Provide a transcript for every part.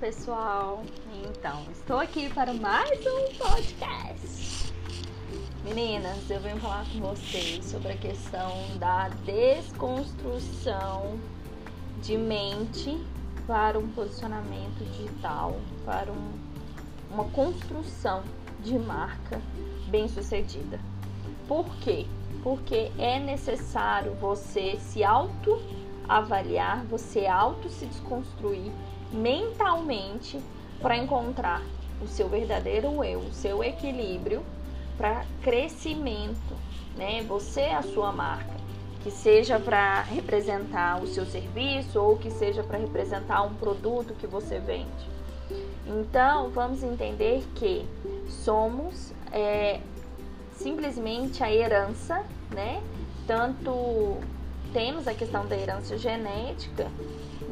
pessoal? Então, estou aqui para mais um podcast. Meninas, eu venho falar com vocês sobre a questão da desconstrução de mente para um posicionamento digital, para um, uma construção de marca bem sucedida. Por quê? Porque é necessário você se auto avaliar, você auto se desconstruir mentalmente para encontrar o seu verdadeiro eu, o seu equilíbrio para crescimento, né? Você é a sua marca, que seja para representar o seu serviço ou que seja para representar um produto que você vende. Então, vamos entender que somos é, simplesmente a herança, né? Tanto temos a questão da herança genética,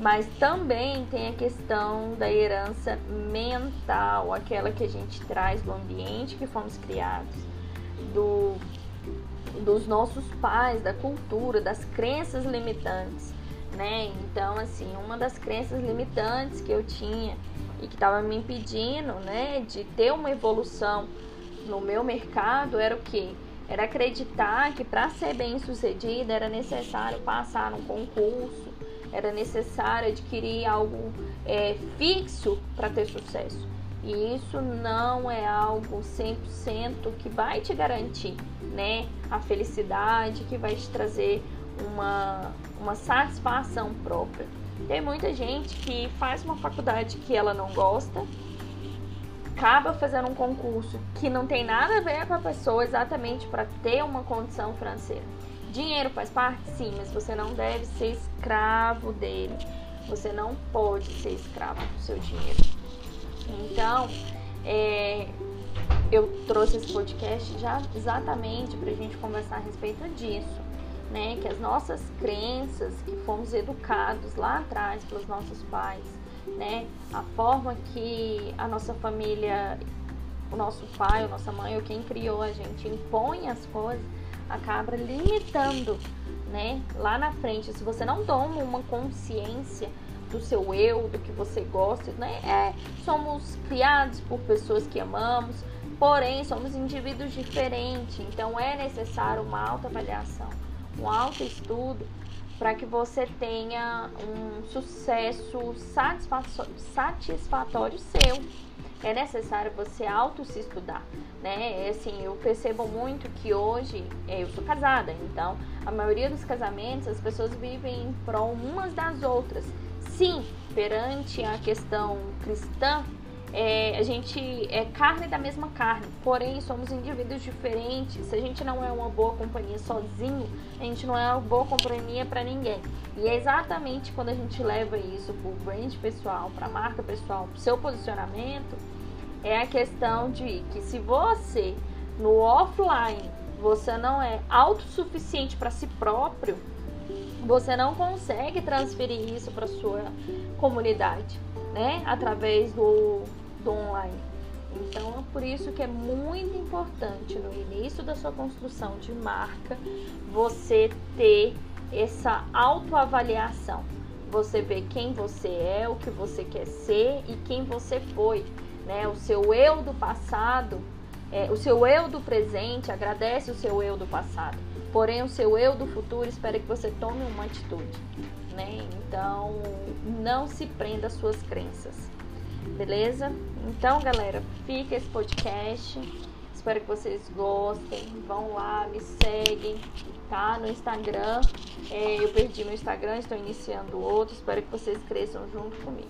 mas também tem a questão da herança mental, aquela que a gente traz do ambiente que fomos criados, do, dos nossos pais, da cultura, das crenças limitantes, né? Então, assim, uma das crenças limitantes que eu tinha e que estava me impedindo, né, de ter uma evolução no meu mercado era o que? Era acreditar que para ser bem sucedida era necessário passar num concurso, era necessário adquirir algo é, fixo para ter sucesso. E isso não é algo 100% que vai te garantir né, a felicidade, que vai te trazer uma, uma satisfação própria. Tem muita gente que faz uma faculdade que ela não gosta, acaba fazendo um concurso que não tem nada a ver com a pessoa exatamente para ter uma condição financeira. Dinheiro faz parte? Sim, mas você não deve ser escravo dele. Você não pode ser escravo do seu dinheiro. Então, é, eu trouxe esse podcast já exatamente para a gente conversar a respeito disso, né? Que as nossas crenças, que fomos educados lá atrás pelos nossos pais, né? A forma que a nossa família, o nosso pai, a nossa mãe ou quem criou a gente impõe as coisas, acaba limitando, né? Lá na frente, se você não toma uma consciência do seu eu, do que você gosta, né? É, somos criados por pessoas que amamos, porém somos indivíduos diferentes, então é necessário uma autoavaliação, um autoestudo para que você tenha um sucesso satisfatório seu. É necessário você auto se estudar, né? É assim, eu percebo muito que hoje é, eu sou casada, então a maioria dos casamentos as pessoas vivem em prol umas das outras. Sim, perante a questão cristã, é, a gente é carne da mesma carne, porém somos indivíduos diferentes. Se a gente não é uma boa companhia sozinho, a gente não é uma boa companhia para ninguém. E é exatamente quando a gente leva isso para o brand pessoal, para a marca pessoal, para o seu posicionamento, é a questão de que se você no offline você não é autossuficiente para si próprio, você não consegue transferir isso para sua comunidade, né? Através do do online. Então é por isso que é muito importante no início da sua construção de marca você ter essa autoavaliação. Você vê quem você é, o que você quer ser e quem você foi, né? O seu eu do passado, é, o seu eu do presente agradece o seu eu do passado. Porém, o seu eu do futuro espera que você tome uma atitude, né? Então, não se prenda às suas crenças beleza? Então, galera, fica esse podcast. Espero que vocês gostem. Vão lá, me seguem, tá? No Instagram. É, eu perdi meu Instagram, estou iniciando outro. Espero que vocês cresçam junto comigo.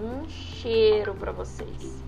Um cheiro para vocês.